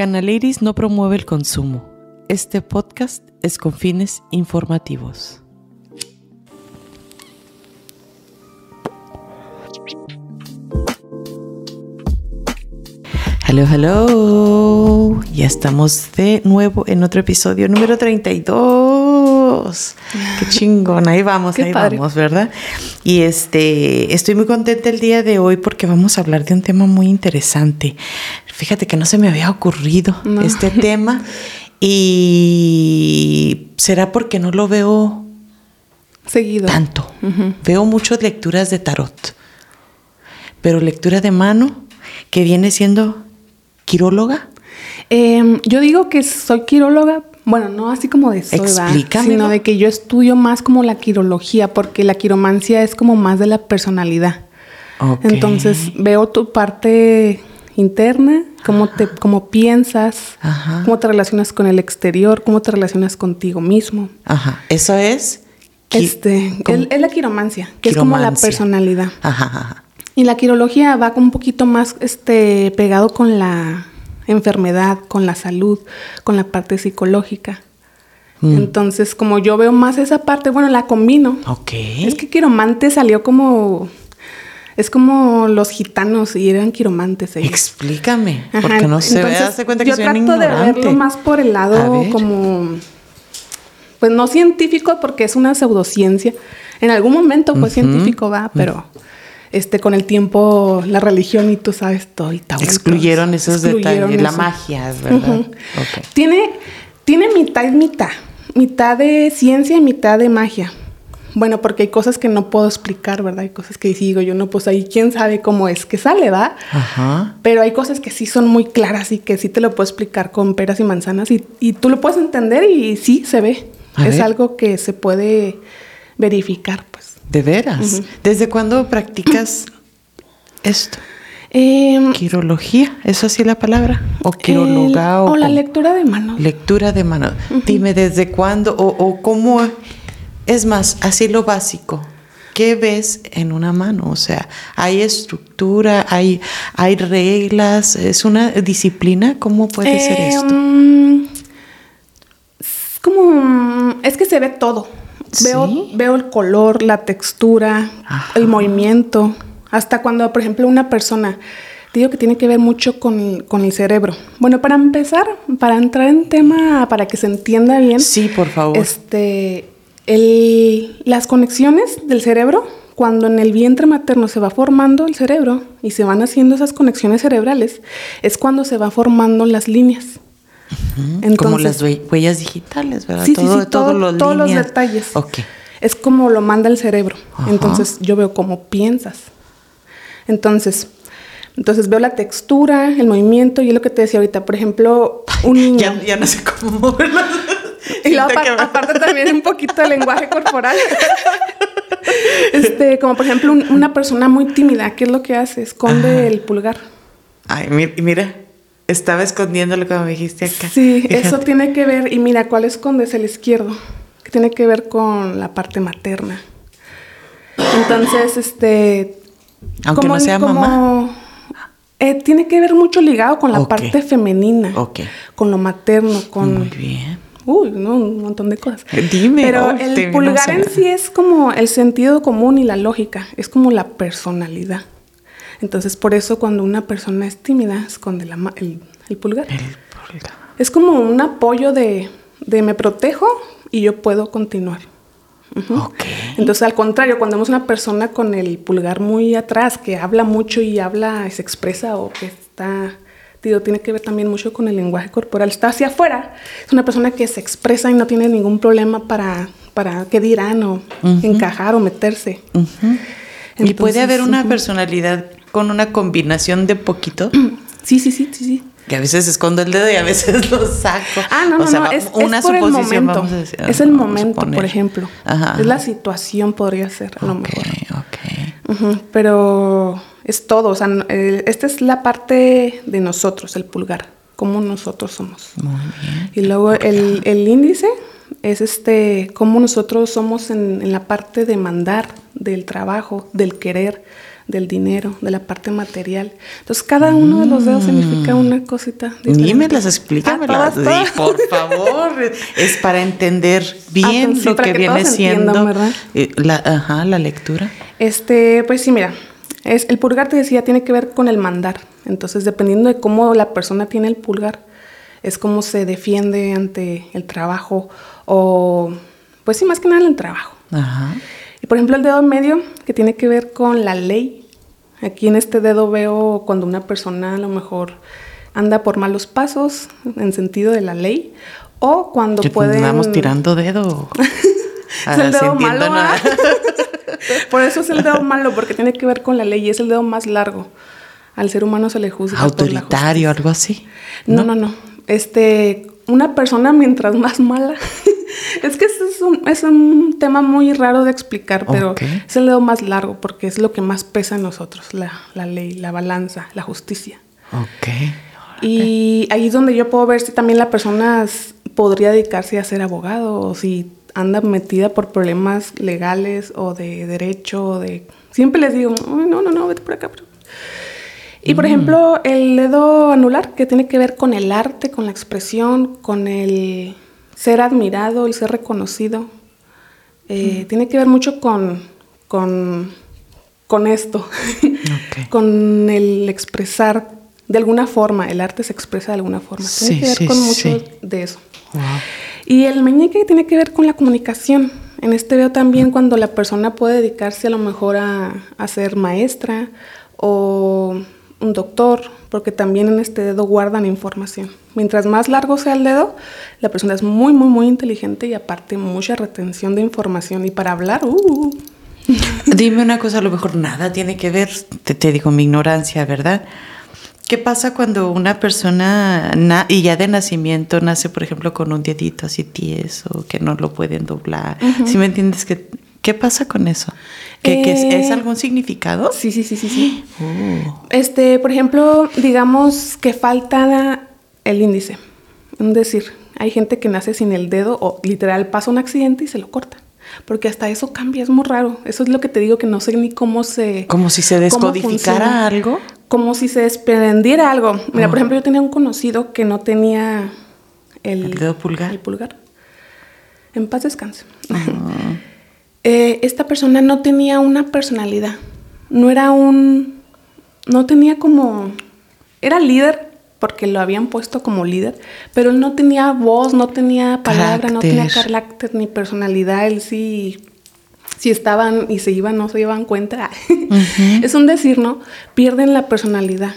Canaliris no promueve el consumo. Este podcast es con fines informativos. Hello, hello. Ya estamos de nuevo en otro episodio número 32. Qué chingón, ahí vamos, Qué ahí padre. vamos, ¿verdad? Y este, estoy muy contenta el día de hoy porque vamos a hablar de un tema muy interesante. Fíjate que no se me había ocurrido No. este tema y será porque no lo veo Seguido. tanto. Veo muchas lecturas de tarot, pero lectura de mano que viene siendo quiróloga. Em, yo digo que soy quiróloga, bueno, no así como de soy, sino de que yo estudio más como la quirología, porque la quiromancia es como más de la personalidad. Entonces veo tu parte interna, cómo te, cómo piensas, Ajá. cómo te relacionas con el exterior, cómo te relacionas contigo mismo. Ajá, eso es. Este, es la quiromancia, que es como la personalidad. Ajá, ajá. Y la quirología va un poquito más este, pegado con la enfermedad, con la salud, con la parte psicológica. Mm. Entonces, como yo veo más esa parte, bueno, la combino. Ok. Es que quiromante salió como... Es como los gitanos y eran quiromantes ellos. Explícame, Ajá, porque no se ve, entonces, hace cuenta que yo soy un trato de verlo más por el lado como pues no científico porque es una pseudociencia. En algún momento fue Ujú. científico, va, pero este con el tiempo la religión y tú sabes todo y tal. Excluyeron esos detalles, la magia, ¿verdad? Ujú. Ok. Tiene tiene mitad y mitad, mitad de ciencia y mitad de magia. Bueno, porque hay cosas que no puedo explicar, ¿verdad? Hay cosas que digo yo, no, pues ahí quién sabe cómo es que sale, ¿va? Ajá. Pero hay cosas que sí son muy claras y que sí te lo puedo explicar con peras y manzanas y, y tú lo puedes entender y sí se ve. A es ver. algo que se puede verificar. ¿De veras? ¿Desde cuándo practicas esto? Em, ¿Quirología? ¿Es así la palabra? ¿O quirologa? el- o la lectura de manos. Lectura de mano. Dime desde cuándo o, o cómo. Es más, así lo básico. ¿Qué ves en una mano? O sea, ¿hay estructura? ¿Hay, hay reglas? ¿Es una disciplina? ¿Cómo puede ser esto? Em, Es como. Es que se ve todo. Veo, ¿Sí? veo el color, la textura, Ajá. el movimiento. Hasta cuando, por ejemplo, una persona. Digo que tiene que ver mucho con el, con el cerebro. Bueno, para empezar, para entrar en tema, para que se entienda bien. Sí, por favor. Este, el- las conexiones del cerebro, cuando en el vientre materno se va formando el cerebro y se van haciendo esas conexiones cerebrales, es cuando se va formando las líneas. Como las hue- huellas digitales, ¿verdad? Sí, sí, sí, Todo- los todos los detalles. Es como lo manda el cerebro. Entonces yo veo cómo piensas. Entonces, entonces veo la textura, el movimiento y es lo que te decía ahorita. Por ejemplo, un niño. Ya, ya no sé cómo moverlas. Y luego Siento apar- que me- aparte también un poquito de lenguaje corporal. este, como por ejemplo un- una persona muy tímida, ¿qué es lo que hace? Esconde Ajá. el pulgar. Ay, mi- mira, estaba escondiéndolo como me dijiste acá. Sí, Fíjate. eso tiene que ver, y mira, ¿cuál esconde? Es el izquierdo, que tiene que ver con la parte materna. Entonces, este... Aunque no sea mamá. eh, tiene que ver mucho ligado con la parte femenina, Ok. con lo materno, con... Muy bien. Uy, no, un montón de cosas. Dime, Pero oh, el pulgar en sí es como el sentido común y la lógica, es como la personalidad. Entonces, por eso cuando una persona es tímida, esconde la ma- el, el pulgar. El pulgar. Es como un apoyo de, de me protejo y yo puedo continuar. Ujú. Ok. Entonces, al contrario, cuando vemos una persona con el pulgar muy atrás, que habla mucho y habla, y se expresa o que está, digo, tiene que ver también mucho con el lenguaje corporal, está hacia afuera, es una persona que se expresa y no tiene ningún problema para, para qué dirán o encajar o meterse. Y puede haber una personalidad con una combinación de poquito. Sí, sí, sí, sí, sí. Que a veces escondo el dedo y a veces lo saco. Ah, no, O no, sea, no, es, es una por el suposición, momento. vamos a decir, es el momento, por ejemplo. Ajá. Es la situación, podría ser, a lo Ok, mejor. ok. Ujú, Pero es todo, o sea, eh, esta es la parte de nosotros, el pulgar, cómo nosotros somos. Muy bien. Y luego el, el índice es este, cómo nosotros somos en, en la parte de mandar, del trabajo, del querer, del dinero, de la parte material. Entonces, cada uno de los dedos significa una cosita. Ni me las explícamelas, ah, por favor. es para entender bien ah, lo que, viene siendo eh, la, ajá, la lectura. Este, pues sí, mira, es, el pulgar te decía tiene que ver con el mandar. Entonces, dependiendo de cómo la persona tiene el pulgar, es cómo se defiende ante el trabajo o, pues sí, más que nada el trabajo. Ajá. Y por ejemplo, el dedo medio, que tiene que ver con la ley. Aquí en este dedo veo cuando una persona a lo mejor anda por malos pasos en sentido de la ley o cuando pueden... Andamos tirando dedo. es el dedo malo. ¿ah? por eso es el dedo malo, porque tiene que ver con la ley y es el dedo más largo. Al ser humano se le juzga. Autoritario, algo así. no, no. no este, una persona mientras más mala. es que es un, es un, tema muy raro de explicar, pero es el dedo más largo porque es lo que más pesa en nosotros, la, la ley, la balanza, la justicia. Ok. Y ahí es donde yo puedo ver si también la persona podría dedicarse a ser abogado o si anda metida por problemas legales o de derecho o de... Siempre les digo, no, no, no, vete por acá. Y por mm. ejemplo, el dedo anular, que tiene que ver con el arte, con la expresión, con el ser admirado, el ser reconocido, eh, mm. tiene que ver mucho con, con, con esto, con el expresar de alguna forma, el arte se expresa de alguna forma. Tiene que ver con mucho de eso. Y el meñique tiene que ver con la comunicación. En este veo también cuando la persona puede dedicarse a lo mejor a, a ser maestra o un doctor, porque también en este dedo guardan información. Mientras más largo sea el dedo, la persona es muy, muy, muy inteligente y aparte mucha retención de información. Y para hablar, uh. Dime una cosa, a lo mejor nada tiene que ver, te, digo mi ignorancia, ¿verdad? ¿Qué pasa cuando una persona y ya de nacimiento nace, por ejemplo, con un dedito así tieso, que no lo pueden doblar? Si me entiendes? que ¿Qué pasa con eso? ¿Que, es, eh, algún significado? Sí, sí, sí, sí, sí. Oh. Este, por ejemplo, digamos que falta el índice. Es decir, hay gente que nace sin el dedo o literal pasa un accidente y se lo corta. Porque hasta eso cambia, es muy raro. Eso es lo que te digo que no sé ni cómo se... Como si se descodificara algo. Como si se desprendiera algo. Mira, por ejemplo, yo tenía un conocido que no tenía el, ¿El dedo pulgar. El pulgar. En paz descanse. Eh, esta persona no tenía una personalidad, no era un, no tenía como, era líder porque lo habían puesto como líder, pero él no tenía voz, no tenía palabra, no tenía carácter ni personalidad, él sí, si estaban y se iban, no se llevan cuenta. es un decir, ¿no? Pierden la personalidad.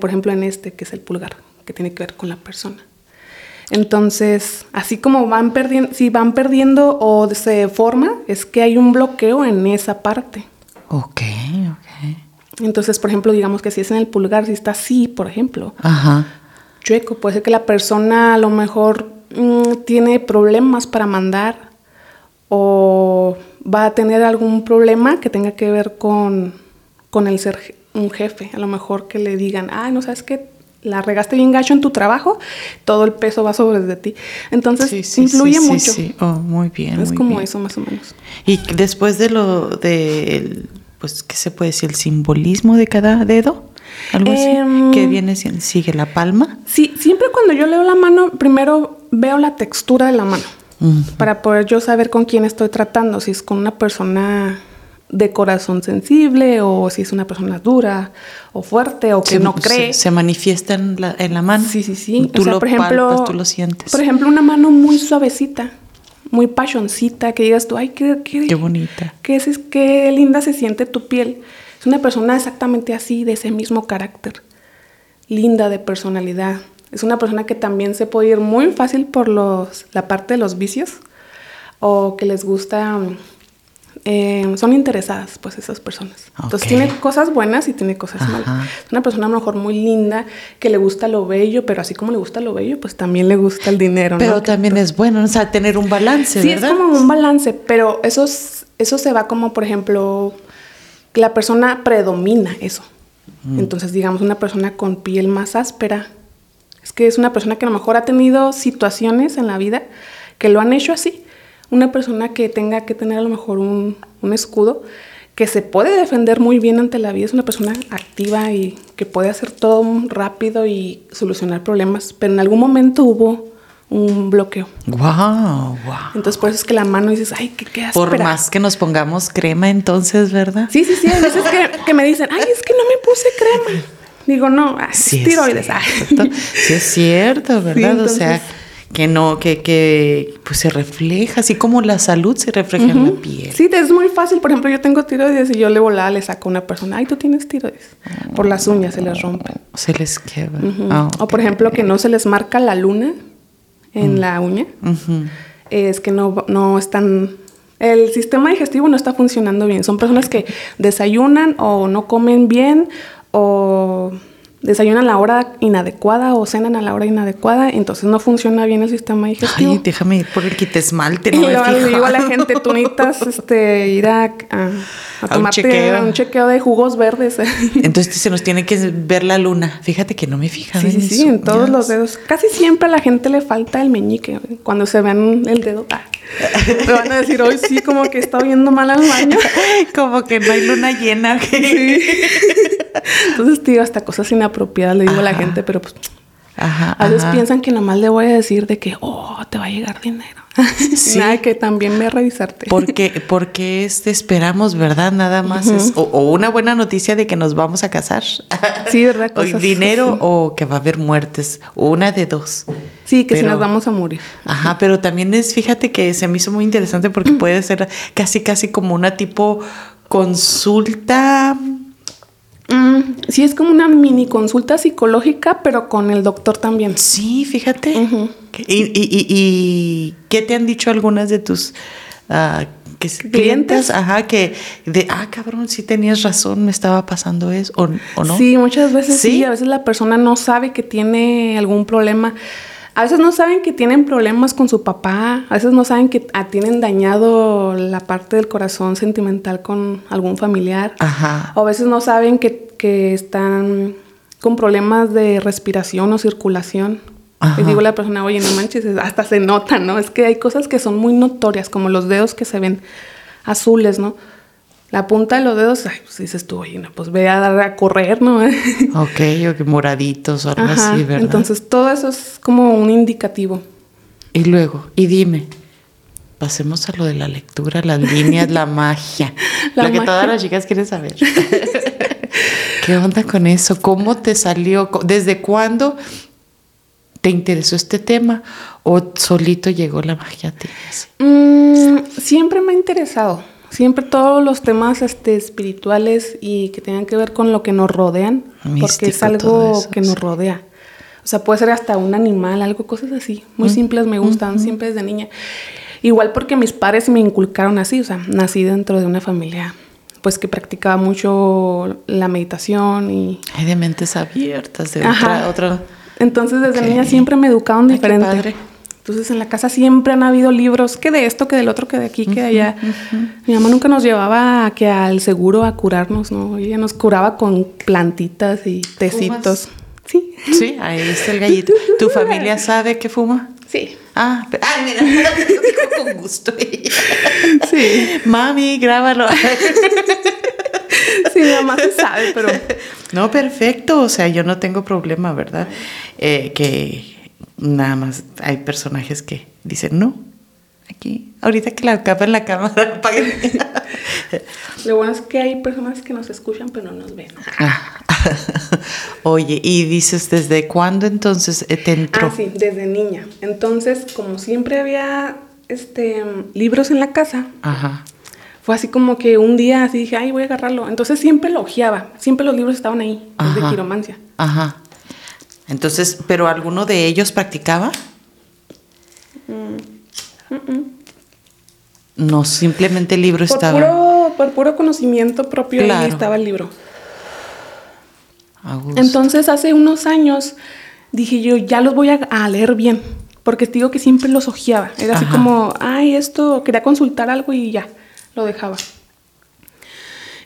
Por ejemplo, en este, que es el pulgar, que tiene que ver con la persona. Entonces, así como van perdiendo, si van perdiendo o se forma, es que hay un bloqueo en esa parte. Entonces, por ejemplo, digamos que si es en el pulgar, si está así, por ejemplo, chueco, puede ser que la persona a lo mejor mm, tiene problemas para mandar o va a tener algún problema que tenga que ver con, con el ser un jefe. A lo mejor que le digan, ay, no sabes qué, la regaste bien gacho en tu trabajo, todo el peso va sobre de ti. Entonces, influye mucho. Sí, oh, muy bien. Es como eso, más o menos. Y después de lo de, pues, ¿qué se puede decir? El simbolismo de cada dedo. Algo así. Em, que viene, sigue la palma. Sí, siempre cuando yo leo la mano, primero veo la textura de la mano. Para poder yo saber con quién estoy tratando, si es con una persona de corazón sensible o si es una persona dura o fuerte o que no cree. Se, manifiesta en la, en la, mano. Sí, sí, sí. Tú lo por ejemplo, tú lo sientes. Por ejemplo, una mano muy suavecita, muy pasioncita, que digas tú, ay, qué, qué, bonita. Qué, es, qué linda se siente tu piel. Es una persona exactamente así, de ese mismo carácter. Linda de personalidad. Es una persona que también se puede ir muy fácil por los, la parte de los vicios o que les gusta eh, son interesadas, pues, esas personas. Entonces, tiene cosas buenas y tiene cosas malas. Es una persona a lo mejor muy linda, que le gusta lo bello, pero así como le gusta lo bello, pues también le gusta el dinero. Pero también es bueno, o sea, tener un balance, sí, es como un balance, pero eso, eso se va como, por ejemplo, la persona predomina eso. Mm. Entonces, digamos, una persona con piel más áspera, es que es una persona que a lo mejor ha tenido situaciones en la vida que lo han hecho así una persona que tenga que tener a lo mejor un, escudo, que se puede defender muy bien ante la vida, es una persona activa y que puede hacer todo rápido y solucionar problemas, pero en algún momento hubo un bloqueo. Wow, wow. Entonces por eso es que la mano dices, ay, qué, qué áspera. Por más que nos pongamos crema entonces, ¿verdad? Sí, sí, sí. A veces que, que me dicen, ay, es que no me puse crema. Digo, no, ah, es Sí, es tiroides. Cierto. Sí, es cierto, ¿verdad? o sea, que no, que, que pues se refleja, así como la salud se refleja en la piel. Sí, es muy fácil. Por ejemplo, yo tengo tiroides y yo le volada, le saco a una persona, ay, tú tienes tiroides. Por las uñas se les rompe. Se les. Ujú. Ah, O por ejemplo, que no se les marca la luna en la uña. Es que no, no están... El sistema digestivo no está funcionando bien. Son personas que desayunan o no comen bien o desayunan a la hora inadecuada o cenan a la hora inadecuada. Entonces no funciona bien el sistema digestivo. Ay, déjame ir por el quitesmalte, Y no me fijo. digo a la gente, tú necesitas este, ir a, a, a un tomarte chequeo. un chequeo de jugos verdes. Entonces se nos tiene que ver la luna. Fíjate que no me fijaba Sí, sí, en sí, en todos los dedos. Casi siempre a la gente le falta el meñique. Cuando se vean el dedo, ah, me van a decir, hoy sí, como que está viendo mal al baño. Como que no hay luna llena. Entonces, tío, hasta cosas inapropiadas le digo a la gente, pero pues Ajá. a veces ajá. piensan que nomás le voy a decir de que, oh, te va a llegar dinero. Sí. Nada, que también ve a revisarte. Porque, porque este esperamos, ¿verdad? Nada más es o, o una buena noticia de que nos vamos a casar. Sí, ¿verdad? O Cosas dinero así. o que va a haber muertes. o Una de dos. Sí, que si Pero- nos vamos a morir. Ajá, pero también es, fíjate que se me hizo muy interesante porque puede ser casi, casi como una tipo consulta. Mm, sí, es como una mini consulta psicológica, pero con el doctor también. Sí, fíjate. Ujú. ¿Y, y, y, y qué te han dicho algunas de tus que es- ¿Clientes? clientes? Ajá, que de, ah, cabrón, sí tenías razón, me estaba pasando eso, o, o no. Sí, muchas veces sí? ¿Sí? A veces la persona no sabe que tiene algún problema. A veces no saben que tienen problemas con su papá. A veces no saben que ah, tienen dañado la parte del corazón sentimental con algún familiar. Ajá. O a veces no saben que, que están con problemas de respiración o circulación. Ajá. Y digo a la persona, oye, no manches, hasta se nota, ¿no? Es que hay cosas que son muy notorias, como los dedos que se ven azules, ¿no? La punta de los dedos, ay, pues dices tú, oye, no, pues ve a dar a correr, ¿no? Ok, o que moraditos o algo Ajá, así, ¿verdad? Entonces todo eso es como un indicativo. Y luego, y dime, pasemos a lo de la lectura, las líneas, la magia. La lo que todas las chicas quieren saber. ¿Qué onda con eso? ¿Cómo te salió? ¿Desde cuándo te interesó este tema? ¿O solito llegó la magia a ti? Mm, siempre me ha interesado. Siempre todos los temas este, espirituales y que tengan que ver con lo que nos rodean, porque es algo eso, que nos rodea. O sea, puede ser hasta un animal, algo, cosas así. Muy simples me gustan, siempre desde niña. Igual porque mis padres me inculcaron así, o sea, nací dentro de una familia pues que practicaba mucho la meditación y Hay de mentes abiertas, de otra, otra. Entonces desde niña siempre me educaron diferente. Entonces en la casa siempre han habido libros, que de esto, que del otro, que de aquí, que de allá. Mi mamá nunca nos llevaba a que al seguro a curarnos, ¿no? Ella nos curaba con plantitas y tecitos. Sí. Sí, ahí está el gallito. ¿Tu familia sabe que fuma? Sí. Ah, pe- ay, mira, lo dijo con gusto. Sí. Mami, grábalo. Sí, mi mamá sí sabe, pero No, perfecto. O sea, yo no tengo problema, ¿verdad? Eh, que nada más hay personajes que dicen, no, aquí, ahorita que la capa en la cámara, apaguen". lo bueno es que hay personas que nos escuchan pero no nos ven. Ah. Oye, y dices, ¿desde cuándo entonces te entró? Ah, sí, desde niña. Entonces, como siempre había este libros en la casa, Ajá. Fue así como que un día así dije, ay, voy a agarrarlo. Entonces siempre lo ojeaba, siempre los libros estaban ahí, los de quiromancia. Ajá. Entonces, ¿pero alguno de ellos practicaba? No, simplemente el libro Por estaba. puro, por puro conocimiento propio ahí estaba el libro. Entonces hace unos años dije yo, ya los voy a, a leer bien, porque te digo que siempre los ojeaba. Era así como, ay, esto, quería consultar algo y ya, lo dejaba.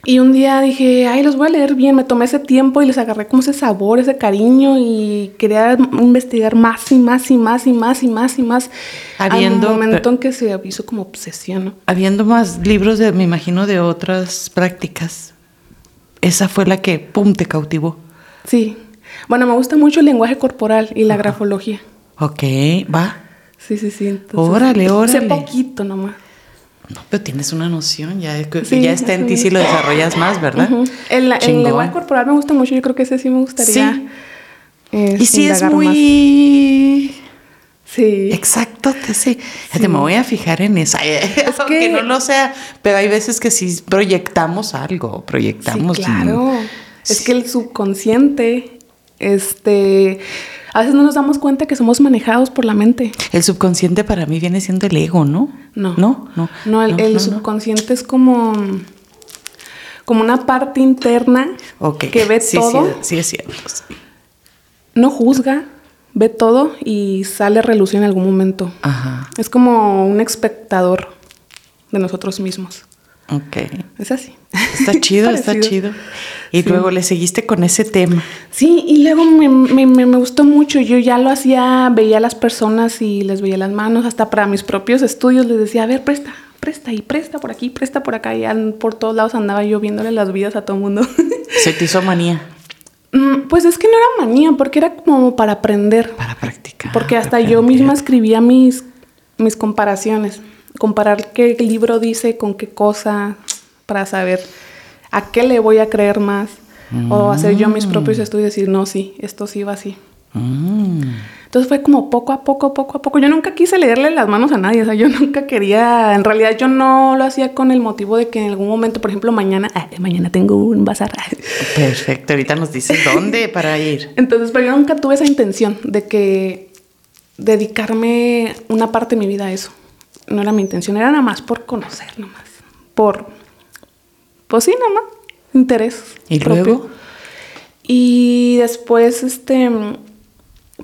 Y un día dije, ay, los voy a leer bien. Me tomé ese tiempo y les agarré como ese sabor, ese cariño y quería investigar más y más y más y más y más y más. Habiendo- Al momento en que se hizo como obsesión, ¿no? Habiendo más libros, de, me imagino, de otras prácticas, esa fue la que, ¡pum!, te cautivó. Sí. Bueno, me gusta mucho el lenguaje corporal y la grafología. Ok, va. Sí, sí, sí. entonces, Órale, Sé órale. poquito nomás. No, pero tienes una noción, ya, Sí, ya está en ti sí. si lo desarrollas más, ¿verdad? Ujú. el, el Chingón. lenguaje corporal me gusta mucho. Yo creo que ese sí me gustaría. Sí. eh, Y sí es más. muy Sí. exacto, te sí. Fíjate, me voy a fijar en eso. Aunque que- no lo sea, pero hay veces que sí proyectamos algo, proyectamos. Sí, claro. Es que el subconsciente, este, a veces no nos damos cuenta que somos manejados por la mente. El subconsciente para mí viene siendo el ego, ¿no? No. No, no. No, el, el no, no. subconsciente es como, como una parte interna que ve Sí, todo, Sí, sí, es cierto. no juzga, ve todo y sale a relucir en algún momento. Ajá. Es como un espectador de nosotros mismos. Ok. Es así. Está chido, está chido. Y Sí. luego le seguiste con ese tema. Sí, y luego me, me- me- gustó mucho. Yo ya lo hacía, veía a las personas y les veía las manos, hasta para mis propios estudios les decía, a ver, presta, presta y presta por aquí, presta por acá. Y por todos lados andaba yo viéndole las vidas a todo el mundo. Se te hizo manía Mm, pues es que no era manía, porque era como para aprender. para practicar. Porque hasta yo misma escribía mis, mis comparaciones. Comparar qué libro dice con qué cosa, para saber a qué le voy a creer más. O hacer yo mis propios estudios y decir, no, sí, esto sí va así. Mm. Entonces fue como poco a poco, poco a poco. Yo nunca quise leerle las manos a nadie, o sea, yo nunca quería, en realidad yo no lo hacía con el motivo de que en algún momento, por ejemplo, mañana, ah, mañana tengo un bazar. Perfecto. Ahorita nos dices dónde para ir. Entonces, pero yo nunca tuve esa intención de que dedicarme una parte de mi vida a eso. No era mi intención, era nada más por conocer, nomás. Por, pues sí, nada más, interés. ¿Y propio. luego? Y después, este,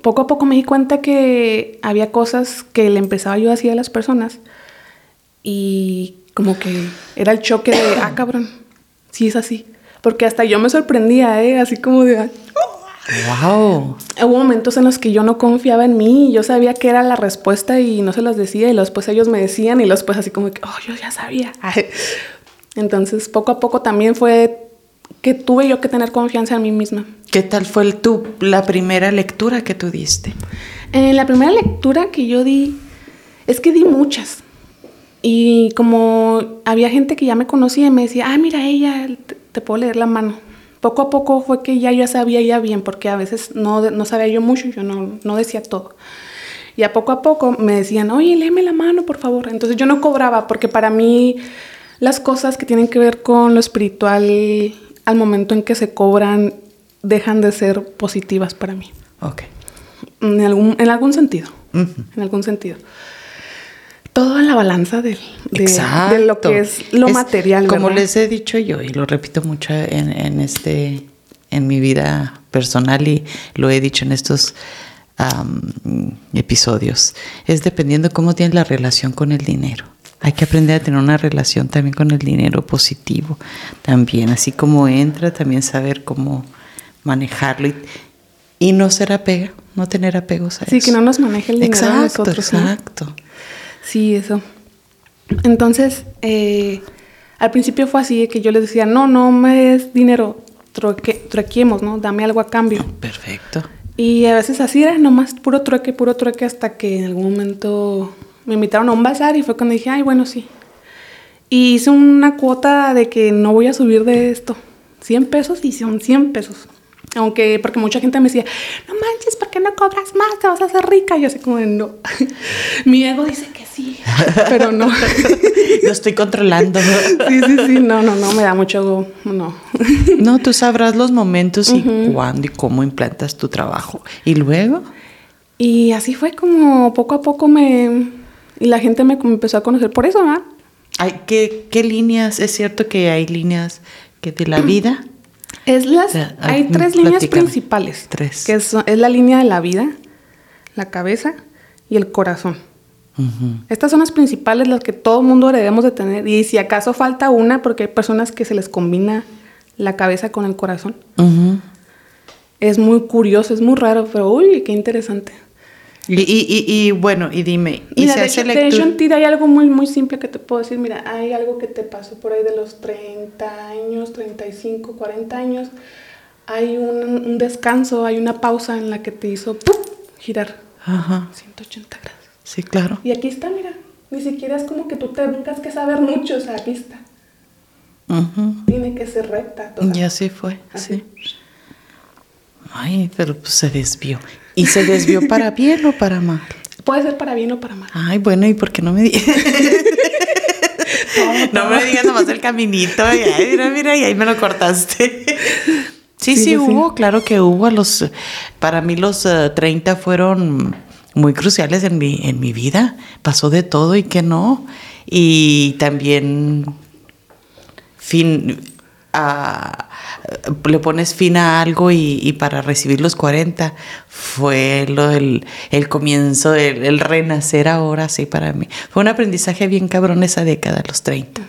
poco a poco me di cuenta que había cosas que le empezaba yo a decir a las personas y como que era el choque de, ah, cabrón, sí es así. Porque hasta yo me sorprendía, ¿eh? Así como de. Wow. Hubo momentos en los que yo no confiaba en mí, y yo sabía que era la respuesta y no se las decía y luego después ellos me decían y luego después así como que, oh, yo ya sabía. Entonces poco a poco también fue que tuve yo que tener confianza en mí misma. ¿Qué tal fue el, tu, la primera lectura que tú diste? En la primera lectura que yo di, es que di muchas. Y como había gente que ya me conocía y me decía, ah, mira, ella, te, te puedo leer la mano. Poco a poco fue que ya yo sabía ya bien, porque a veces no, no sabía yo mucho, yo no, no decía todo. Y a poco a poco me decían, oye, léeme la mano, por favor. Entonces yo no cobraba, porque para mí las cosas que tienen que ver con lo espiritual, al momento en que se cobran, dejan de ser positivas para mí. Ok. En algún, en algún sentido. En algún sentido. Todo en la balanza de, Exacto. de lo que es lo Es material. Como ¿verdad? les he dicho yo, y lo repito mucho en, en este, en mi vida personal y lo he dicho en estos episodios, es dependiendo cómo tienes la relación con el dinero. Hay que aprender a tener una relación también con el dinero positivo, también, así como entra, también saber cómo manejarlo y, y no ser apega, no tener apegos a Sí, eso. que no nos maneje el dinero a Exacto, ¿no? Sí, eso. Entonces, eh, al principio fue así, que yo les decía, no, no me es dinero, trueque, truequemos, ¿no? Dame algo a cambio. Perfecto. Y a veces así era, nomás puro trueque, puro trueque, hasta que en algún momento me invitaron a un bazar y fue cuando dije, ay, bueno, sí. Y hice una cuota de que no voy a subir de esto. 100 pesos y son 100 pesos. Aunque, porque mucha gente me decía, no manches, ¿por qué no cobras más? Te vas a hacer rica. Y yo así como, no. Mi ego dice que sí, pero no. Lo estoy controlando. sí, sí, sí, no, no, no, me da mucho, no. No, tú sabrás los momentos y cuándo y cómo implantas tu trabajo. Y luego, Y así fue como poco a poco me... Y la gente me empezó a conocer por eso, ¿verdad? hay, ¿qué, ¿qué líneas? Es cierto que hay líneas que de la vida. Es las, O sea, hay tres líneas principales. Tres. Que es, es la línea de la vida, la cabeza y el corazón. Estas son las principales, las que todo mundo debemos de tener. Y si acaso falta una, porque hay personas que se les combina la cabeza con el corazón. Es muy curioso, es muy raro, pero uy, qué interesante. Y, y, y, bueno, y dime, ¿y mira, se hace de, ti hay algo muy, muy simple que te puedo decir. Mira, hay algo que te pasó por ahí de los 30 años, 35, 40 años. Hay un, un descanso, hay una pausa en la que te hizo ¡pum! girar Ajá. 180 grados. Sí, claro. Y aquí está, mira. Ni siquiera es como que tú tengas que saber mucho, o sea, aquí está. Tiene que ser recta. Toda. Y así fue, sí. Ay, pero pues se desvió. ¿Y se desvió para bien o para mal? Puede ser para bien o para mal. Ay, bueno, ¿y por qué no me digas? no, me digas nomás el caminito. Y ay, mira, mira, y ahí me lo cortaste. Sí, sí, hubo, claro que hubo. Los, para mí los 30 eh, fueron muy cruciales en mi, en mi vida. Pasó de todo y que no. Y también fin, le pones fin a algo y, para recibir los 40 fue lo el, comienzo, el, renacer ahora, sí, para mí. Fue un aprendizaje bien cabrón esa década, los 30,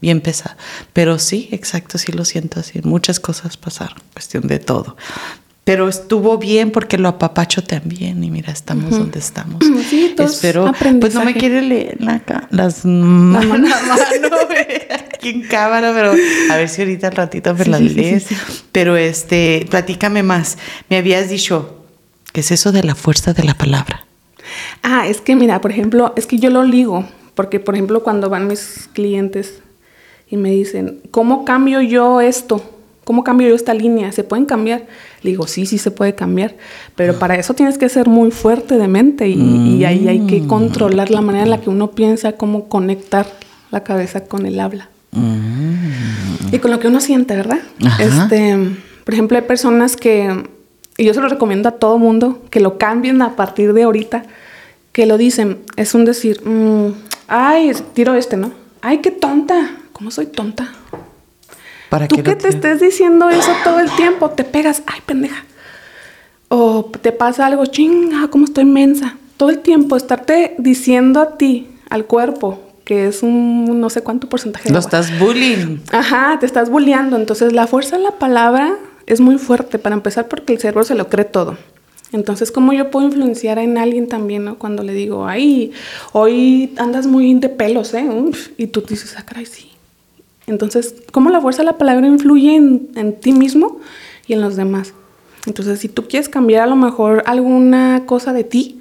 bien pesado. Pero sí, exacto, sí lo siento así. Muchas cosas pasaron, cuestión de todo. Pero estuvo bien porque lo apapacho también y mira, estamos donde estamos. Sí, Espero, pues no me quiere leer las manos aquí en cámara, pero a ver si ahorita al ratito me las lees. pero este, platícame más. Me habías dicho, ¿qué es eso de la fuerza de la palabra? Ah, es que mira, por ejemplo, es que yo lo ligo, porque por ejemplo cuando van mis clientes y me dicen, ¿cómo cambio yo esto? ¿Cómo cambio yo esta línea? ¿Se pueden cambiar? Le digo, sí, sí se puede cambiar, pero para eso tienes que ser muy fuerte de mente y, ahí hay que mm. controlar la manera en la que uno piensa, cómo conectar la cabeza con el habla. Mm. Y con lo que uno siente, ¿verdad? Este, por ejemplo, hay personas que, y yo se lo recomiendo a todo mundo, que lo cambien a partir de ahorita, que lo dicen, es un decir, mm, ay, tiro este, ¿no? Ay, qué tonta, ¿cómo soy tonta? Tú que, te estés diciendo eso todo el tiempo, te pegas, ay, pendeja. O te pasa algo, chinga, cómo estoy mensa. Todo el tiempo estarte diciendo a ti, al cuerpo, que es un no sé cuánto porcentaje. Lo estás bullying. Ajá, te estás bulleando. Entonces la fuerza de la palabra es muy fuerte para empezar porque el cerebro se lo cree todo. Entonces, ¿cómo yo puedo influenciar en alguien también, ¿no? Cuando le digo, ay, hoy andas muy de pelos, ¿eh? y tú dices, ah, caray, sí. Entonces, ¿cómo la fuerza de la palabra influye en, ti mismo y en los demás? Entonces, si tú quieres cambiar a lo mejor alguna cosa de ti,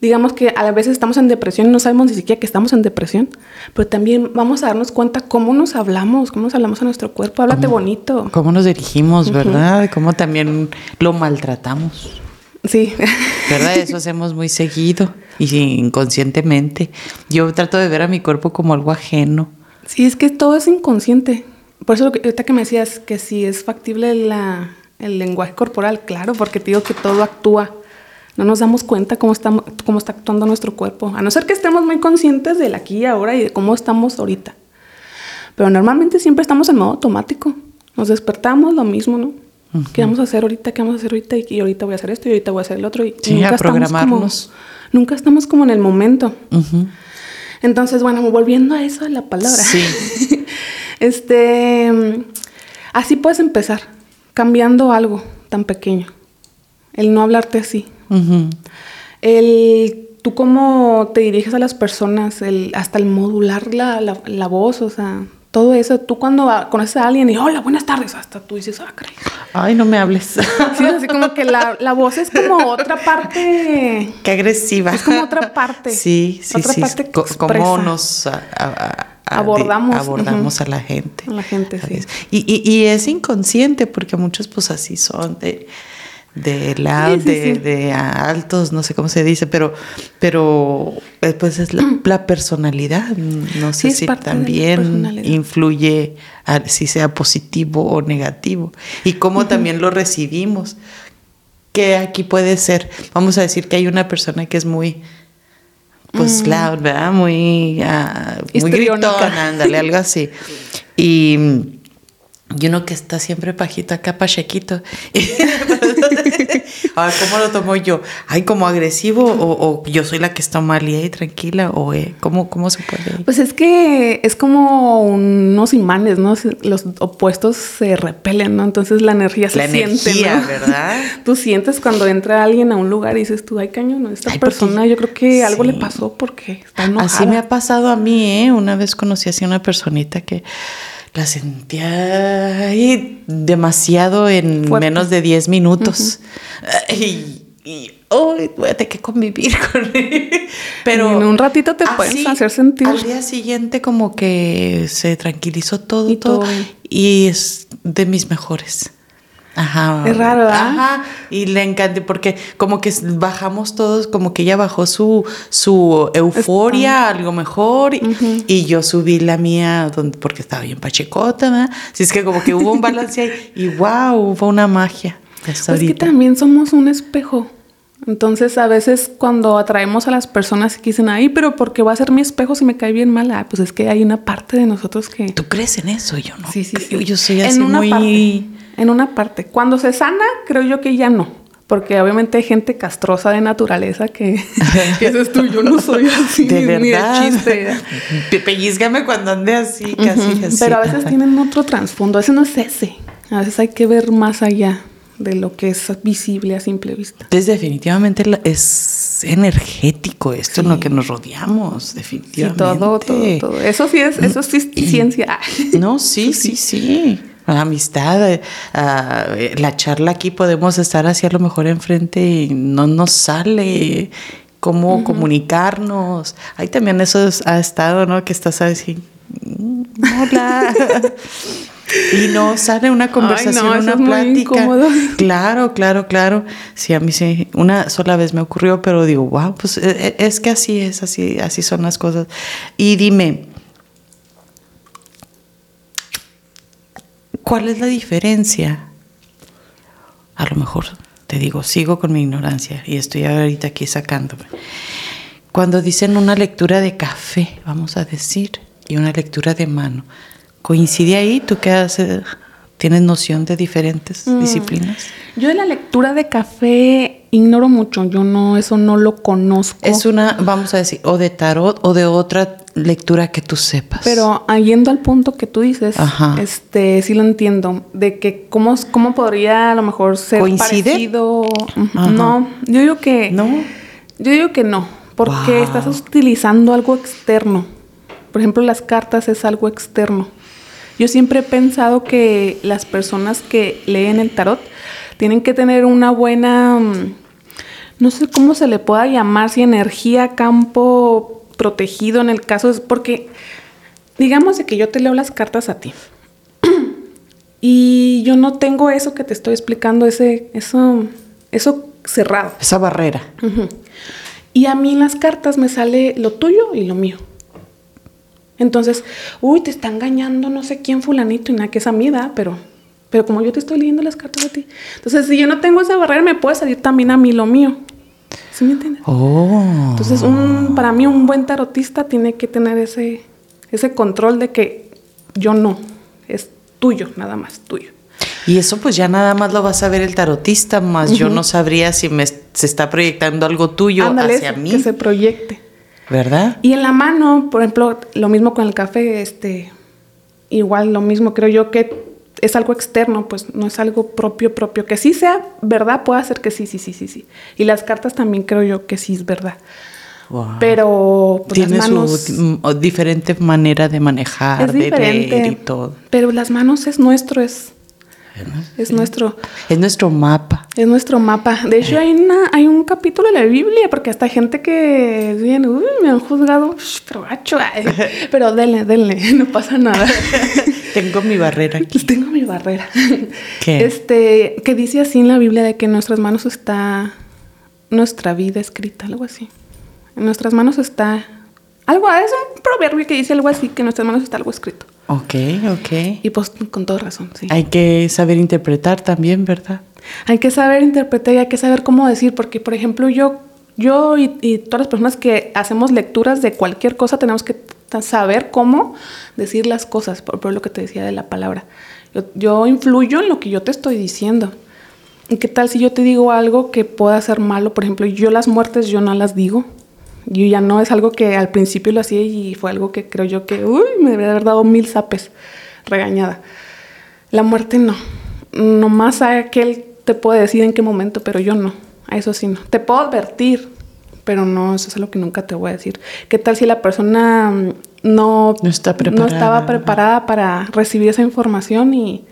digamos que a veces estamos en depresión y no sabemos ni siquiera que estamos en depresión, pero también vamos a darnos cuenta cómo nos hablamos, cómo nos hablamos a nuestro cuerpo, háblate bonito. Cómo nos dirigimos, ¿verdad? Cómo también lo maltratamos. Sí. ¿Verdad? Eso hacemos muy seguido y inconscientemente. Yo trato de ver a mi cuerpo como algo ajeno Sí, es que todo es inconsciente. Por eso ahorita que me decías que si es factible el lenguaje corporal, claro, porque te digo que todo actúa. No nos damos cuenta cómo, estamos, cómo está actuando nuestro cuerpo, a no ser que estemos muy conscientes del aquí y ahora y de cómo estamos ahorita. Pero normalmente siempre estamos en modo automático. Nos despertamos lo mismo, ¿no? ¿Qué vamos a hacer ahorita? ¿Qué vamos a hacer ahorita? Y, ahorita voy a hacer esto y ahorita voy a hacer el otro. Y sí, nunca a programarnos. Estamos como, nunca estamos como en el momento. Entonces, bueno, volviendo a eso, a la palabra. Sí. este, así puedes empezar, cambiando algo tan pequeño. El no hablarte así. El tú cómo te diriges a las personas, el, hasta el modular la, la, voz, o sea, todo eso. Tú cuando conoces a alguien y hola, buenas tardes, hasta tú dices, ah, caray. Ay, no me hables. Sí, así como que la, la voz es como otra parte. Qué agresiva. Es como otra parte. Sí, sí, otra Parte cómo nos abordamos, abordamos a la gente. A la gente, sí. Y, y, y, es inconsciente porque muchos pues así son de de la de, altos, no sé cómo se dice, pero, pero eh, pues es la, personalidad. No sé si también influye si sea positivo o negativo. Y cómo también lo recibimos. Que aquí puede ser, vamos a decir que hay una persona que es muy pues loud, ¿verdad? Muy, uh, muy gritona, ándale, algo así. Y y uno que está siempre pajito acá, pachequito. Ah, ¿Cómo lo tomo yo? ¿Ay, como agresivo o, o yo soy la que está mal y ahí tranquila? ¿O eh, ¿cómo, cómo se puede? Pues es que es como unos imanes, ¿no? Los opuestos se repelen, ¿no? Entonces la energía se La siente, energía, ¿no? ¿verdad? Tú sientes cuando entra alguien a un lugar y dices tú, ay, cañón, esta Ay, porque- persona yo creo que algo le pasó porque está enojada. Así me ha pasado a mí, ¿eh? Una vez conocí así a una personita que la sentía ahí demasiado en Fuerte. menos de 10 minutos. Y, y, ay, voy a tener que convivir con él. Pero Y en un ratito te pueden hacer sentir. Al día siguiente como que se tranquilizó todo, Y todo. todo. Y es de mis mejores. Ajá. Es raro, ¿verdad? Ajá. Y le encanté porque como que bajamos todos, como que ella bajó su, su euforia, algo mejor, y, y yo subí la mía donde, porque estaba bien pachecota, ¿verdad? Así es que como que hubo un balance ahí y wow, hubo una magia. Hasta Pues que ahorita. también somos un espejo. Entonces, a veces cuando atraemos a las personas que dicen, ay, pero ¿por qué va a ser mi espejo si me cae bien mal? Ah, pues es que hay una parte de nosotros que... ¿Tú crees en eso? Yo no. Sí, sí, creo. sí. Yo soy En así una muy... parte, en una parte. Cuando se sana, creo yo que ya no. Porque obviamente hay gente castrosa de naturaleza que, que dices tú, yo no soy así, De ni, ni verdad. de chiste. Pellizcame cuando ande así, casi Ujú, así. Pero a veces tienen otro trasfondo. A veces no es ese. A veces hay que ver más allá de lo que es visible a simple vista. Entonces, definitivamente es energético esto en lo que nos rodeamos, Sí, definitivamente. todo, todo, todo. Eso sí es, eso sí es ciencia. No, sí, sí, sí. La amistad, eh, ah, eh, la charla aquí podemos estar así a lo mejor enfrente y no nos sale cómo comunicarnos. Ahí también eso es- ha estado, ¿no? Que estás así, mm, hola. Y no sale una conversación, no, eso una plática. Claro, claro, claro. Sí, a mí sí, una sola vez me ocurrió, pero digo, wow, pues eh, eh, es que así es, así, así son las cosas. Y dime, ¿cuál es la diferencia? A lo mejor te digo, sigo con mi ignorancia y estoy ahorita aquí sacándome. Cuando dicen una lectura de café, vamos a decir, y una lectura de mano, ¿coincide ahí? ¿Tú qué haces? ¿Tienes noción de diferentes Mm. disciplinas? Yo de la lectura de café ignoro mucho. Yo no, eso no lo conozco. Es una, vamos a decir, o de tarot o de otra lectura que tú sepas. Pero ah, yendo al punto que tú dices, Ajá. este, sí lo entiendo, de que cómo, cómo podría a lo mejor ser ¿Coincide? parecido. Ajá. No, yo digo que ¿No? Yo digo que no, porque Wow. estás utilizando algo externo. Por ejemplo, las cartas es algo externo. Yo siempre he pensado que las personas que leen el tarot tienen que tener una buena, mm, no sé cómo se le pueda llamar, si energía, campo protegido en el caso, es porque digamos de que yo te leo las cartas a ti y yo no tengo eso que te estoy explicando, ese, eso, eso cerrado. Esa barrera. Y a mí en las cartas me sale lo tuyo y lo mío. Entonces, uy, te está engañando no sé quién fulanito y nada que es a mí, ¿verdad? Pero, pero como yo te estoy leyendo las cartas a ti. Entonces, si yo no tengo esa barrera, me puede salir también a mí lo mío. ¿Sí me entiendes? Oh. Entonces, un, para mí un buen tarotista tiene que tener ese, ese control de que yo no, es tuyo, nada más, tuyo. Y eso pues ya nada más lo vas a ver el tarotista, más yo no sabría si me se está proyectando algo tuyo Ándale, hacia mí, que se proyecte. ¿Verdad? Y en la mano, por ejemplo, lo mismo con el café, este, igual lo mismo, creo yo que es algo externo, pues no es algo propio, propio. Que sí sea verdad, puede ser que sí, sí, sí, sí, sí. Y las cartas también creo yo que sí es verdad. Wow. Pero pues, Tiene las manos su diferente manera de manejar, es de leer y todo. Pero las manos es nuestro, es, es nuestro, Es nuestro mapa. es nuestro mapa. De hecho, hay una, hay un capítulo de la Biblia, porque hasta gente que viene, uy, me han juzgado, "Shh, pero gacho, ay". pero denle, denle, no pasa nada. Tengo mi barrera aquí. Pues tengo mi barrera. ¿Qué? Este, que dice así en la Biblia de que en nuestras manos está nuestra vida escrita, algo así. En nuestras manos está algo, es un proverbio que dice algo así, que en nuestras manos está algo escrito. Ok, ok. Y pues con toda razón, sí. Hay que saber interpretar también, ¿verdad? Hay que saber interpretar y hay que saber cómo decir, porque por ejemplo yo, yo y, y todas las personas que hacemos lecturas de cualquier cosa tenemos que saber cómo decir las cosas, por, por lo que te decía de la palabra. Yo, yo influyo en lo que yo te estoy diciendo. ¿Y qué tal si yo te digo algo que pueda ser malo? Por ejemplo, yo las muertes yo no las digo. Yo ya no es algo que al principio lo hacía y fue algo que creo yo que, uy, me debería haber dado mil zapes regañada. La muerte no. Nomás a aquel te puede decir en qué momento, pero yo no. A eso sí no. Te puedo advertir, pero no, eso es lo que nunca te voy a decir. ¿Qué tal si la persona mm, no, no, está preparada, no estaba preparada para recibir esa información y,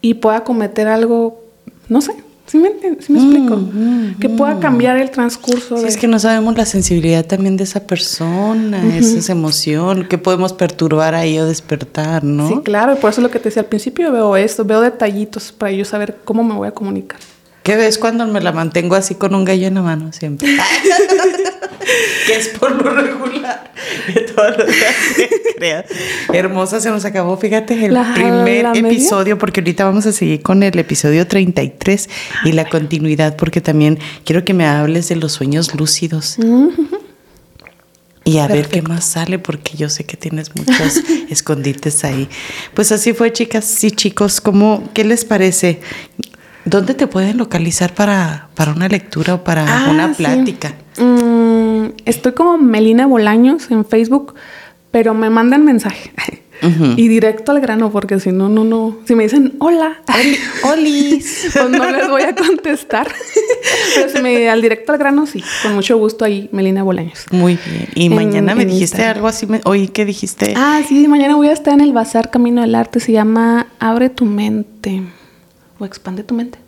y pueda cometer algo, no sé, ¿Sí me, ¿Sí me explico? Mm, mm, que pueda cambiar el transcurso. Sí, es que no sabemos la sensibilidad también de esa persona, esa emoción, que podemos perturbar ahí o despertar, ¿no? Sí, claro, y por eso es lo que te decía al principio, veo esto, veo detallitos para yo saber cómo me voy a comunicar. ¿Qué ves cuando me la mantengo así con un gallo en la mano siempre? que es por lo regular de todos los días Hermosa, se nos acabó, fíjate, el primer episodio, porque ahorita vamos a seguir con el episodio 33 y la continuidad, porque también quiero que me hables de los sueños lúcidos. Y a ver qué más sale, porque yo sé que tienes muchos escondites ahí. Pues así fue, chicas y chicos. ¿cómo, ¿Qué les parece? ¿Dónde te pueden localizar para, para una lectura o para Ah, una sí. plática? Mm, estoy como Melina Bolaños en Facebook, pero me mandan mensaje. Y directo al grano, porque si no, no, no. Si me dicen hola, Olis. pues no les voy a contestar. Pero si me al directo al grano, sí. Con mucho gusto ahí, Melina Bolaños. Muy bien. Y En- mañana me dijiste Instagram. algo así. Me, oí que dijiste. Ah, sí, mañana voy a estar en el Bazar Camino del Arte. Se llama Abre tu mente. O expande tu mente.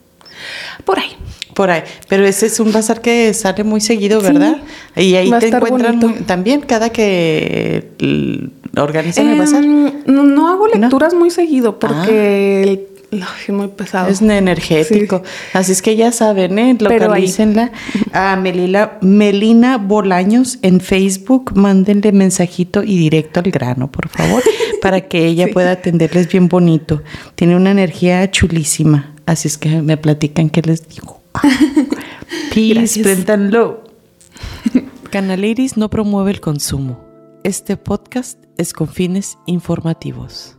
Por ahí. Por ahí. Pero ese es un bazar que sale muy seguido, Sí. ¿verdad? Y ahí te encuentran muy- también cada que l- organizan el bazar. Em, no, no hago ¿No? lecturas muy seguido porque el- ay, es muy pesado. Es energético. Así es que ya saben, ¿eh? Localícenla a Melila, Melina Bolaños en Facebook. Mándenle mensajito y directo al grano, por favor, para que ella Sí. pueda atenderles bien bonito. Tiene una energía chulísima. Así es que me platican qué les digo. Peace, Gracias. préndanlo. Canal Iris no promueve el consumo. Este podcast es con fines informativos.